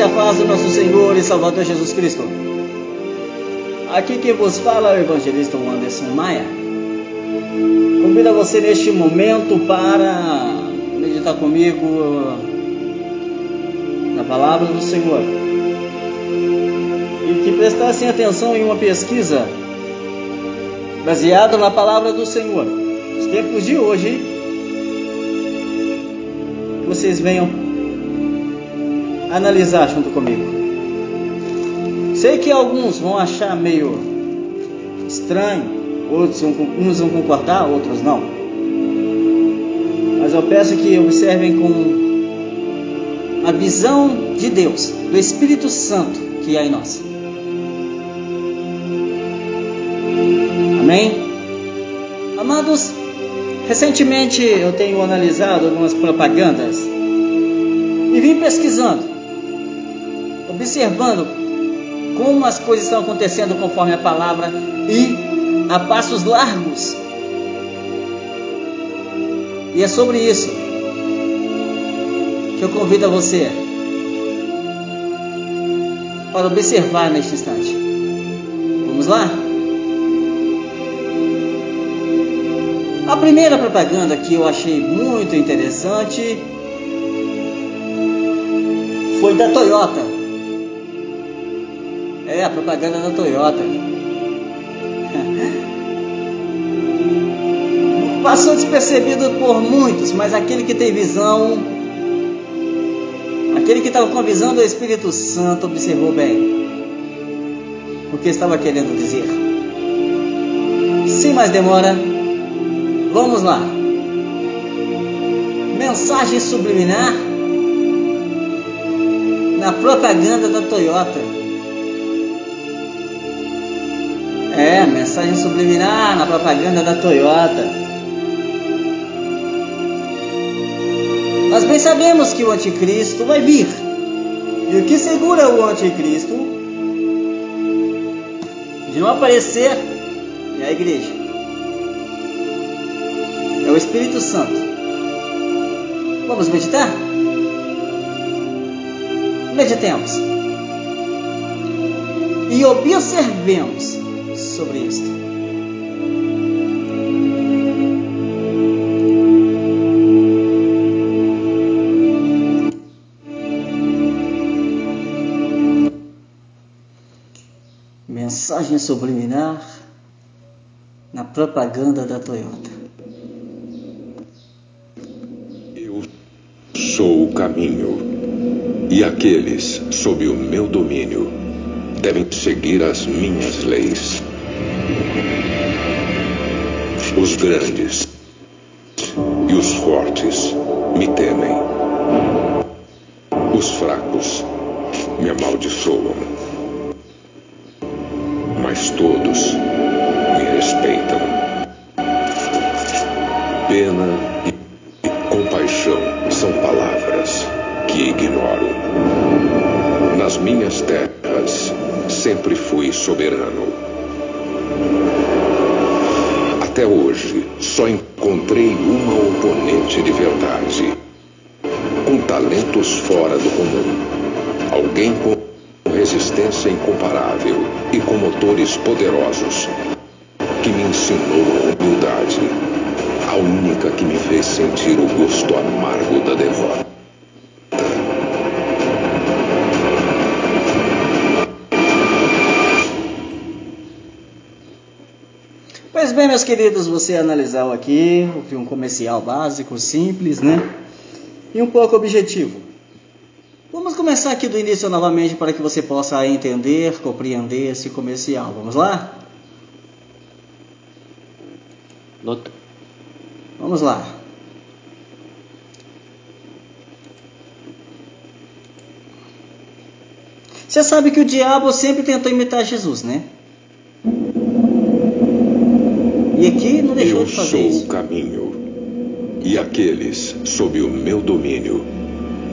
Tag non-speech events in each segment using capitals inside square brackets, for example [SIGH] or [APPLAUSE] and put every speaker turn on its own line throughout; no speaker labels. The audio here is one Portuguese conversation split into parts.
e a paz do nosso Senhor e Salvador Jesus Cristo. Aqui quem vos fala é o evangelista Anderson Maia. Convido você neste momento para meditar comigo na palavra do Senhor. E que prestassem atenção em uma pesquisa baseada na palavra do Senhor. Os tempos de hoje, vocês venham analisar junto comigo. Sei que alguns vão achar meio estranho, outros vão, uns vão concordar, outros não. Mas eu peço que observem com a visão de Deus, do Espírito Santo que há em nós. Amém? Amados, recentemente eu tenho analisado algumas propagandas e vim pesquisando observando como as coisas estão acontecendo conforme a palavra e a passos largos. E é sobre isso que eu convido a você para observar neste instante. Vamos lá? A primeira propaganda que eu achei muito interessante foi da Toyota. É, a propaganda da Toyota. [LAUGHS] Passou despercebido por muitos, mas aquele que tem visão, aquele que estava com a visão do Espírito Santo, observou bem o que estava querendo dizer. Sem mais demora, vamos lá. Mensagem subliminar na propaganda da Toyota. Mensagem subliminar na propaganda da Toyota. Nós bem sabemos que o anticristo vai vir. E o que segura o anticristo de não aparecer é a igreja. É o Espírito Santo. Vamos meditar? Meditemos. E observemos sobre isto. Mensagem subliminar na propaganda da Toyota.
Eu sou o caminho, e aqueles sob o meu domínio devem seguir as minhas leis. Os grandes e os fortes me temem. Os fracos me amaldiçoam. Mas todos me respeitam. Pena e compaixão são palavras que ignoro. Nas minhas terras sempre fui soberano até hoje, só encontrei uma oponente de verdade. Com talentos fora do comum. Alguém com resistência incomparável e com motores poderosos. Que me ensinou a humildade. A única que me fez sentir o gosto amargo da derrota.
Pois bem, meus queridos, você analisou aqui o filme comercial básico, simples, né? E um pouco objetivo. Vamos começar aqui do início novamente para que você possa entender, compreender esse comercial. Vamos lá? Luta. Vamos lá. Você sabe que o diabo sempre tentou imitar Jesus, né? E aqui não deixou
Eu
de fazer
sou
isso.
o caminho, e aqueles sob o meu domínio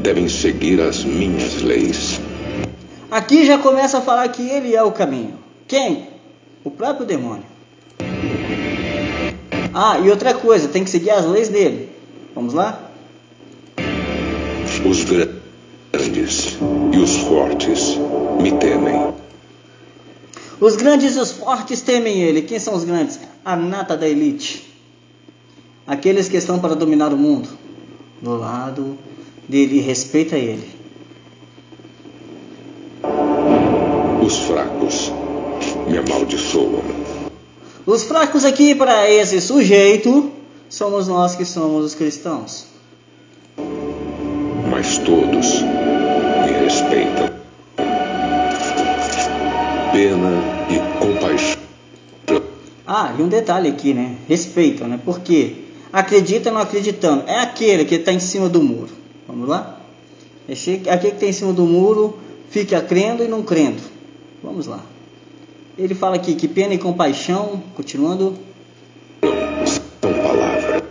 devem seguir as minhas leis.
Aqui já começa a falar que ele é o caminho. Quem? O próprio demônio. Ah, e outra coisa, tem que seguir as leis dele. Vamos lá?
Os grandes grandes e os fortes me temem.
Os grandes e os fortes temem ele. Quem são os grandes? A nata da elite. Aqueles que estão para dominar o mundo. Do lado dele, respeita ele.
Os fracos me amaldiçoam.
Os fracos aqui para esse sujeito somos nós que somos os cristãos.
Mas todos me respeitam. Pena e compaixão.
Ah, e um detalhe aqui, né? Respeitam, né? Por quê? Acredita não acreditando. É aquele que está em cima do muro. Vamos lá? Aquele que está em cima do muro fica crendo e não crendo. Vamos lá. Ele fala aqui que pena e compaixão, continuando.
São palavras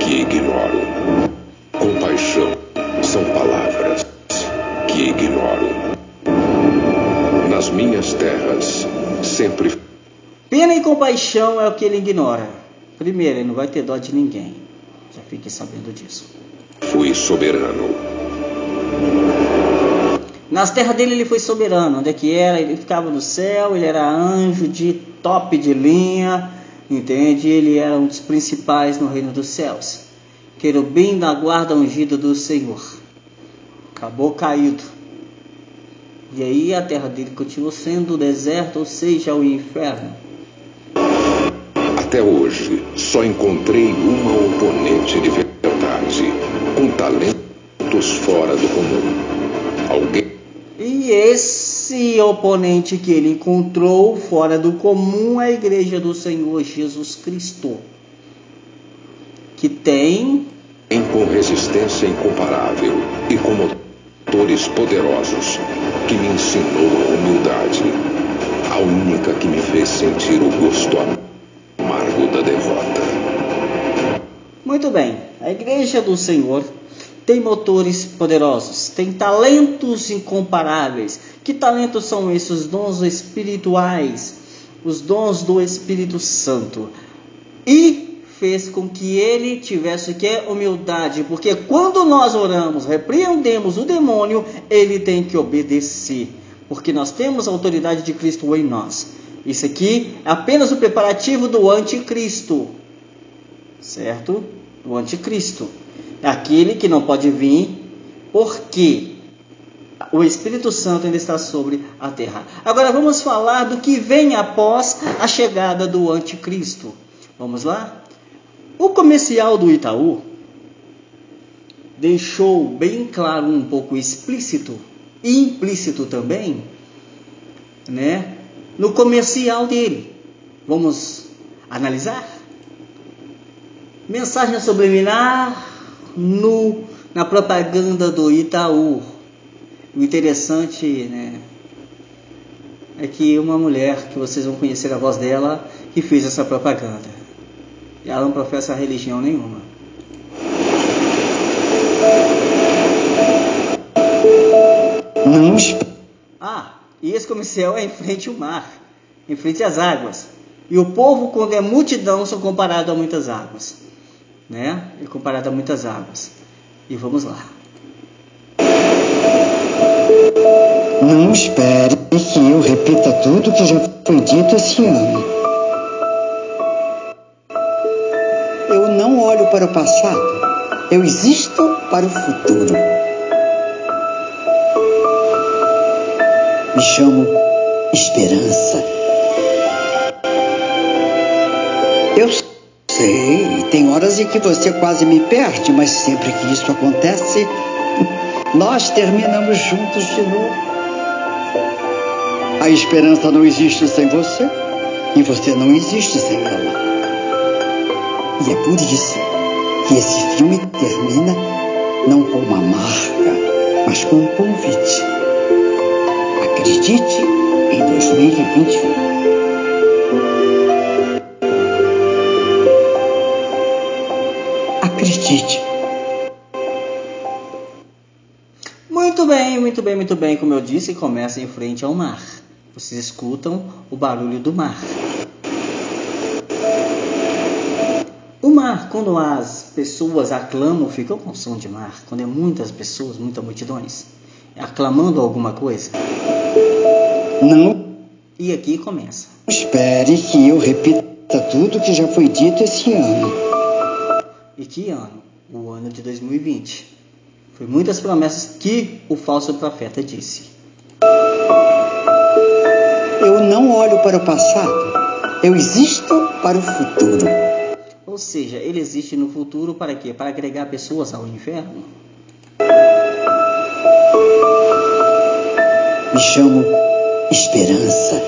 que ignoro. Compaixão são palavras que ignoro. Nas minhas terras, sempre.
Pena e compaixão é o que ele ignora. Primeiro, ele não vai ter dó de ninguém. Já fiquem sabendo disso.
Fui soberano.
Nas terras dele ele foi soberano. Onde é que era? Ele ficava no céu, ele era anjo de top de linha, entende? Ele era um dos principais no reino dos céus. Querubim da guarda ungida do Senhor. Acabou caído. E aí a terra dele continuou sendo o deserto, ou seja, o inferno.
Até hoje, só encontrei uma oponente de verdade, com talentos fora do comum. Alguém
E esse oponente que ele encontrou fora do comum é a igreja do Senhor Jesus Cristo, que tem
com resistência incomparável e com motores poderosos, que me ensinou a humildade, a única que me fez sentir o gosto amargo da derrota.
Muito bem, a igreja do Senhor tem motores poderosos, tem talentos incomparáveis. Que talentos são esses? Os dons espirituais, os dons do Espírito Santo. E fez com que ele tivesse que humildade, porque quando nós oramos, repreendemos o demônio, ele tem que obedecer, porque nós temos a autoridade de Cristo em nós. Isso aqui é apenas o preparativo do anticristo, certo? Do anticristo. É aquele que não pode vir, porque o Espírito Santo ainda está sobre a terra. Agora vamos falar do que vem após a chegada do anticristo. Vamos lá? O comercial do Itaú deixou bem claro, um pouco explícito e implícito também, né? No comercial dele. Vamos analisar? Mensagem subliminar no, na propaganda do Itaú. O interessante, né? É que uma mulher que vocês vão conhecer a voz dela que fez essa propaganda. Ela não professa religião nenhuma.
Não
Ah, e esse comercial é em frente ao mar, em frente às águas. E o povo, quando é multidão, são comparados a muitas águas. Né? É comparado a muitas águas. E vamos lá.
Não espere que eu repita tudo que já foi dito esse ano. Eu não olho para o passado, eu existo para o futuro. Me chamo Esperança. Eu sei, tem horas em que você quase me perde, mas sempre que isso acontece, nós terminamos juntos de novo. A esperança não existe sem você e você não existe sem ela. E é por isso que esse filme termina não com uma marca, mas com um convite. Acredite em 2021. Acredite.
Muito bem, muito bem, muito bem. Como eu disse, começa em frente ao mar. Vocês escutam o barulho do mar. O mar, quando as pessoas aclamam, fica com som de mar. Quando é muitas pessoas, muitas multidões. aclamando alguma coisa?
Não.
E aqui começa.
Espere que eu repita tudo que já foi dito esse ano.
E que ano? O ano de 2020. Foi muitas promessas que o falso profeta disse.
Eu não olho para o passado. Eu existo para o futuro.
Ou seja, ele existe no futuro para quê? Para agregar pessoas ao inferno?
Me chamo Esperança.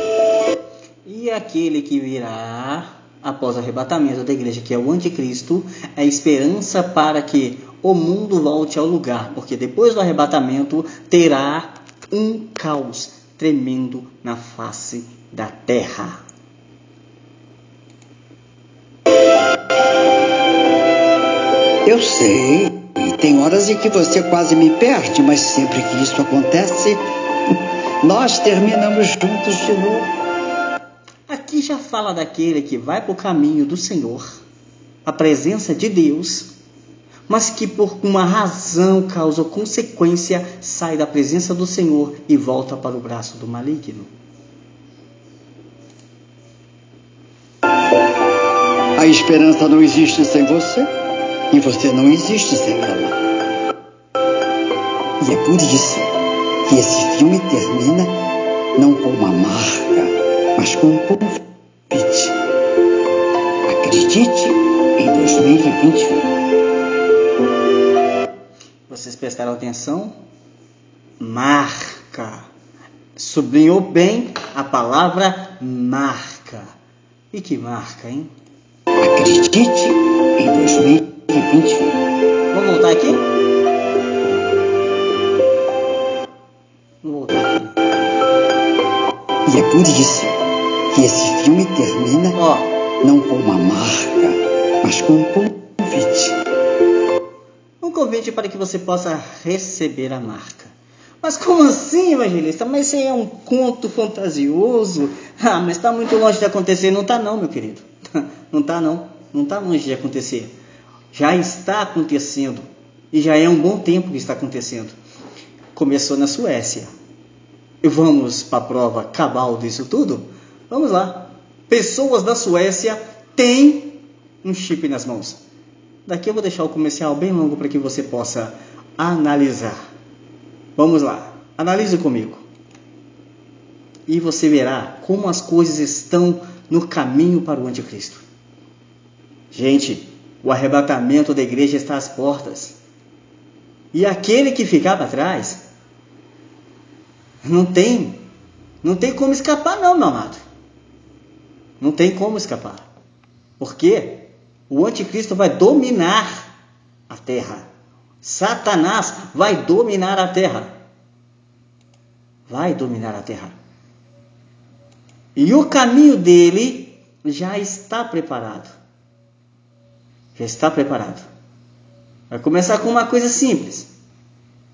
E aquele que virá após o arrebatamento da igreja, que é o anticristo, é esperança para que o mundo volte ao lugar, porque depois do arrebatamento terá um caos tremendo na face da terra.
Eu sei. Tem horas em que você quase me perde, mas sempre que isso acontece, nós terminamos juntos de novo.
Aqui já fala daquele que vai para o caminho do Senhor, a presença de Deus, mas que por uma razão, causa ou consequência, sai da presença do Senhor e volta para o braço do maligno.
A esperança não existe sem você e você não existe sem ela. E é por isso que esse filme termina não com uma marca, mas com um convite. Acredite em 2021.
Vocês prestaram atenção? Marca. Sublinhou bem a palavra marca. E que marca, hein?
Acredite em 2021.
Vamos voltar aqui?
E é por isso que esse filme termina
Ó,
não com uma marca, mas com um convite.
um convite para que você possa receber a marca. Mas como assim, evangelista? Mas isso aí é um conto fantasioso? Ah, mas está muito longe de acontecer. Não está não, meu querido. [LAUGHS] Não está não. Não está longe de acontecer. Já está acontecendo. E já é um bom tempo que está acontecendo. Começou na Suécia. E vamos para a prova cabal disso tudo? Vamos lá. Pessoas da Suécia têm um chip nas mãos. Daqui eu vou deixar o comercial bem longo para que você possa analisar. Vamos lá, analise comigo. E você verá como as coisas estão no caminho para o anticristo. Gente, o arrebatamento da igreja está às portas. E aquele que ficar para trás não tem, não tem como escapar não, meu amado. Não tem como escapar. Porque o anticristo vai dominar a terra. Satanás vai dominar a terra. Vai dominar a terra. E o caminho dele já está preparado. Já está preparado. Vai começar com uma coisa simples.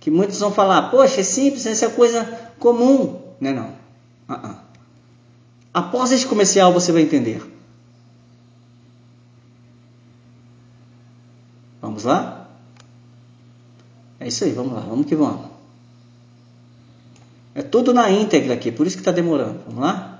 Que muitos vão falar, poxa, é simples, essa é coisa comum. Não é não. Uh -uh. Após este comercial você vai entender. Vamos lá? É isso aí, vamos lá, vamos que vamos. É tudo na íntegra aqui, por isso que está demorando. Vamos lá?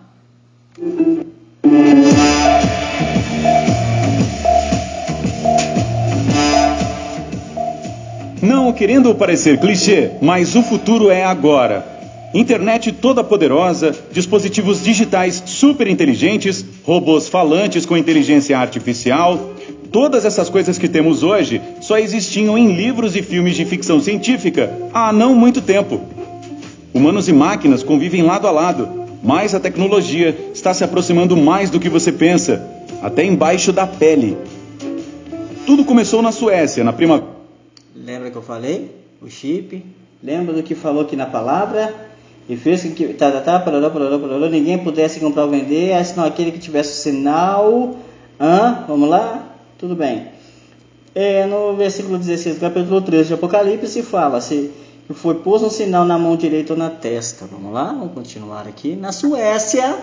Não querendo parecer clichê, mas o futuro é agora. Internet toda poderosa, dispositivos digitais super inteligentes, robôs falantes com inteligência artificial. Todas essas coisas que temos hoje só existiam em livros e filmes de ficção científica há não muito tempo. Humanos e máquinas convivem lado a lado, mas a tecnologia está se aproximando mais do que você pensa, até embaixo da pele. Tudo começou na Suécia, na primavera.
Lembra que eu falei? O chip. Lembra do que falou aqui na palavra? E fez que tá, tá, tá, parará, parará, parará, ninguém pudesse comprar ou vender, senão aquele que tivesse o sinal. Hã? Vamos lá? Tudo bem. É, no versículo 16 do capítulo 13 de Apocalipse fala se foi pôs um sinal na mão direita ou na testa. Vamos lá? Vamos continuar aqui. Na Suécia.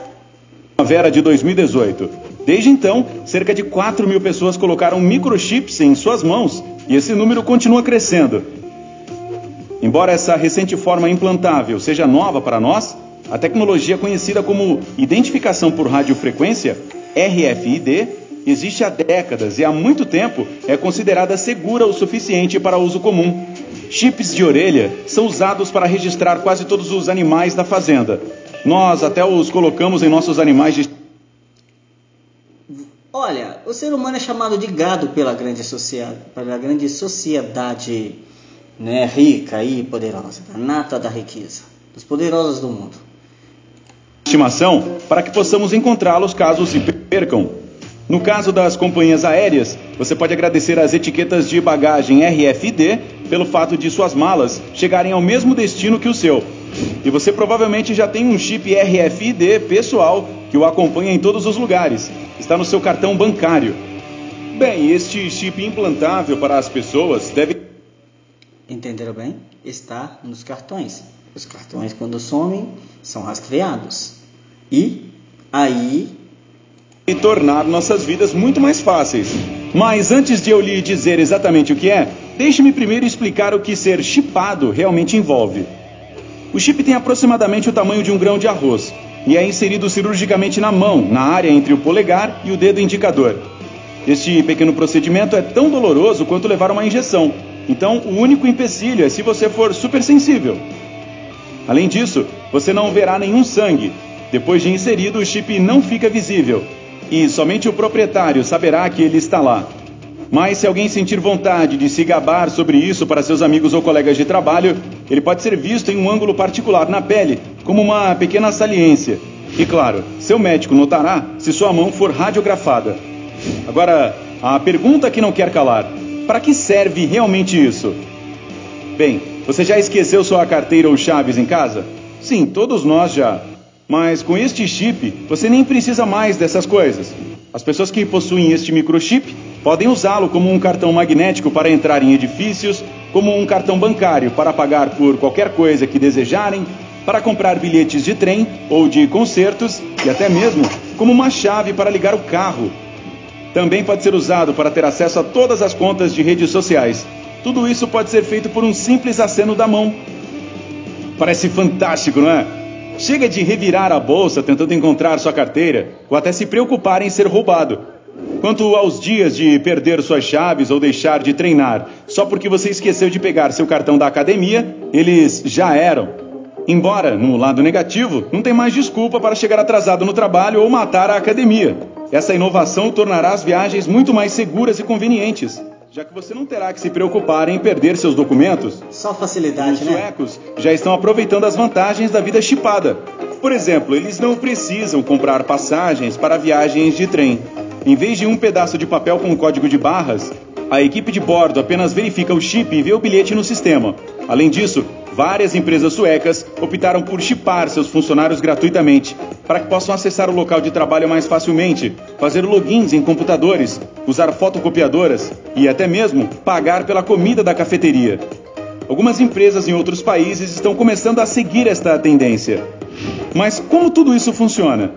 Primavera de 2018. Desde então, cerca de 4 mil pessoas colocaram microchips em suas mãos e esse número continua crescendo. Embora essa recente forma implantável seja nova para nós, a tecnologia conhecida como identificação por radiofrequência, RFID, existe há décadas e há muito tempo é considerada segura o suficiente para uso comum. Chips de orelha são usados para registrar quase todos os animais da fazenda. Nós até os colocamos em nossos animais de
Olha, o ser humano é chamado de gado pela grande, sociedade, pela grande sociedade né, rica e poderosa, a nata da riqueza, dos poderosos do mundo.
Estimação para que possamos encontrá-los caso se percam. No caso das companhias aéreas, você pode agradecer às etiquetas de bagagem RFD pelo fato de suas malas chegarem ao mesmo destino que o seu. E você provavelmente já tem um chip RFID pessoal que o acompanha em todos os lugares. Está no seu cartão bancário. Bem, este chip implantável para as pessoas deve
Entenderam bem? Está nos cartões. Os cartões, quando somem, são rastreados. E aí.
E tornar nossas vidas muito mais fáceis. Mas antes de eu lhe dizer exatamente o que é, deixe-me primeiro explicar o que ser chipado realmente envolve. O chip tem aproximadamente o tamanho de um grão de arroz e é inserido cirurgicamente na mão, na área entre o polegar e o dedo indicador. Este pequeno procedimento é tão doloroso quanto levar uma injeção, então, o único empecilho é se você for super sensível. Além disso, você não verá nenhum sangue. Depois de inserido, o chip não fica visível e somente o proprietário saberá que ele está lá. Mas se alguém sentir vontade de se gabar sobre isso para seus amigos ou colegas de trabalho, ele pode ser visto em um ângulo particular na pele, como uma pequena saliência. E claro, seu médico notará se sua mão for radiografada. Agora, a pergunta que não quer calar: para que serve realmente isso? Bem, você já esqueceu sua carteira ou chaves em casa? Sim, todos nós já. Mas com este chip, você nem precisa mais dessas coisas. As pessoas que possuem este microchip podem usá-lo como um cartão magnético para entrar em edifícios, como um cartão bancário para pagar por qualquer coisa que desejarem, para comprar bilhetes de trem ou de concertos e até mesmo como uma chave para ligar o carro também pode ser usado para ter acesso a todas as contas de redes sociais. Tudo isso pode ser feito por um simples aceno da mão. Parece fantástico, não é? Chega de revirar a bolsa tentando encontrar sua carteira ou até se preocupar em ser roubado. Quanto aos dias de perder suas chaves ou deixar de treinar só porque você esqueceu de pegar seu cartão da academia, eles já eram. Embora, no lado negativo, não tem mais desculpa para chegar atrasado no trabalho ou matar a academia. Essa inovação tornará as viagens muito mais seguras e convenientes, já que você não terá que se preocupar em perder seus documentos.
Só facilidade,
Os
né?
suecos já estão aproveitando as vantagens da vida chipada. Por exemplo, eles não precisam comprar passagens para viagens de trem. Em vez de um pedaço de papel com código de barras, a equipe de bordo apenas verifica o chip e vê o bilhete no sistema. Além disso, várias empresas suecas optaram por chipar seus funcionários gratuitamente, para que possam acessar o local de trabalho mais facilmente, fazer logins em computadores, usar fotocopiadoras e até mesmo pagar pela comida da cafeteria. Algumas empresas em outros países estão começando a seguir esta tendência. Mas como tudo isso funciona?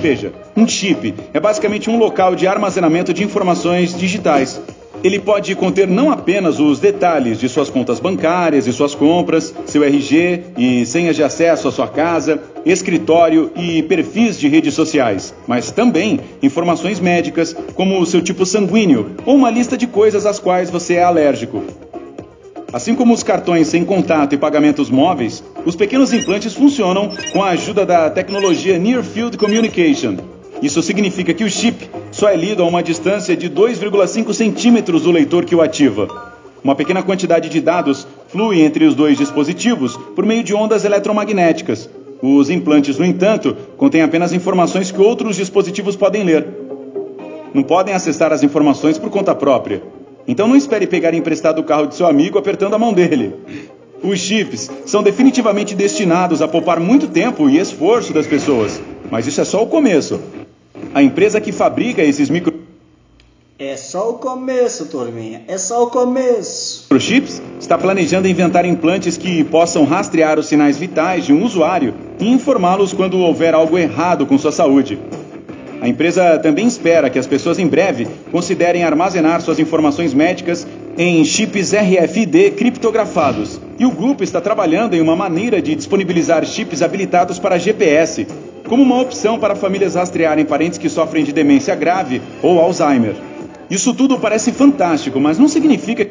Veja, um chip é basicamente um local de armazenamento de informações digitais. Ele pode conter não apenas os detalhes de suas contas bancárias e suas compras, seu RG e senhas de acesso à sua casa, escritório e perfis de redes sociais, mas também informações médicas, como o seu tipo sanguíneo ou uma lista de coisas às quais você é alérgico. Assim como os cartões sem contato e pagamentos móveis, os pequenos implantes funcionam com a ajuda da tecnologia Near Field Communication. Isso significa que o chip só é lido a uma distância de 2,5 centímetros do leitor que o ativa. Uma pequena quantidade de dados flui entre os dois dispositivos por meio de ondas eletromagnéticas. Os implantes, no entanto, contêm apenas informações que outros dispositivos podem ler. Não podem acessar as informações por conta própria. Então não espere pegar emprestado o carro de seu amigo apertando a mão dele. Os chips são definitivamente destinados a poupar muito tempo e esforço das pessoas, mas isso é só o começo. A empresa que fabrica esses micro
É só o começo, turminha. É só o começo.
microchips está planejando inventar implantes que possam rastrear os sinais vitais de um usuário e informá-los quando houver algo errado com sua saúde. A empresa também espera que as pessoas em breve considerem armazenar suas informações médicas em chips RFID criptografados. E o grupo está trabalhando em uma maneira de disponibilizar chips habilitados para GPS, como uma opção para famílias rastrearem parentes que sofrem de demência grave ou Alzheimer. Isso tudo parece fantástico, mas não significa.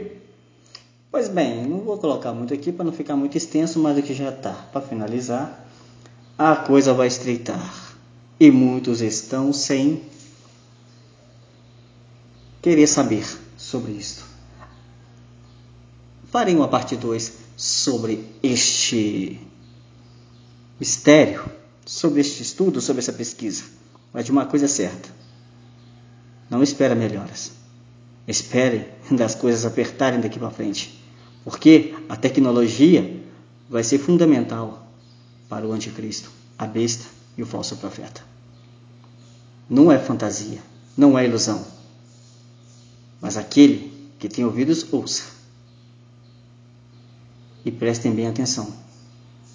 Pois bem, não vou colocar muito aqui para não ficar muito extenso, mas aqui já está. Para finalizar, a coisa vai estreitar. E muitos estão sem querer saber sobre isto. Farei uma parte 2 sobre este mistério, sobre este estudo, sobre essa pesquisa. Mas de uma coisa é certa: não espera melhoras. Espere das coisas apertarem daqui para frente, porque a tecnologia vai ser fundamental para o anticristo, a besta e o falso profeta. Não é fantasia, não é ilusão. Mas aquele que tem ouvidos, ouça. E prestem bem atenção.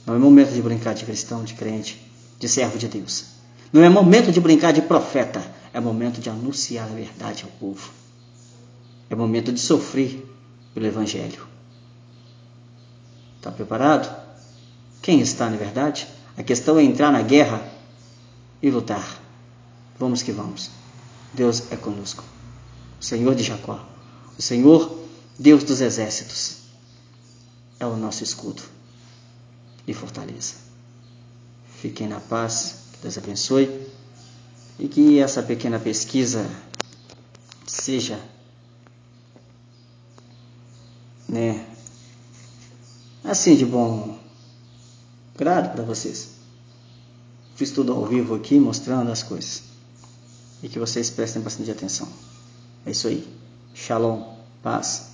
Não é momento de brincar de cristão, de crente, de servo de Deus. Não é momento de brincar de profeta é momento de anunciar a verdade ao povo. É momento de sofrer pelo Evangelho. Está preparado? Quem está na verdade? A questão é entrar na guerra e lutar. Vamos que vamos. Deus é conosco. O Senhor de Jacó. O Senhor, Deus dos exércitos, é o nosso escudo e fortaleza. Fiquem na paz. Que Deus abençoe e que essa pequena pesquisa seja né assim de bom grado para vocês. Fiz tudo ao vivo aqui mostrando as coisas e que vocês prestem bastante atenção. É isso aí. Shalom, paz.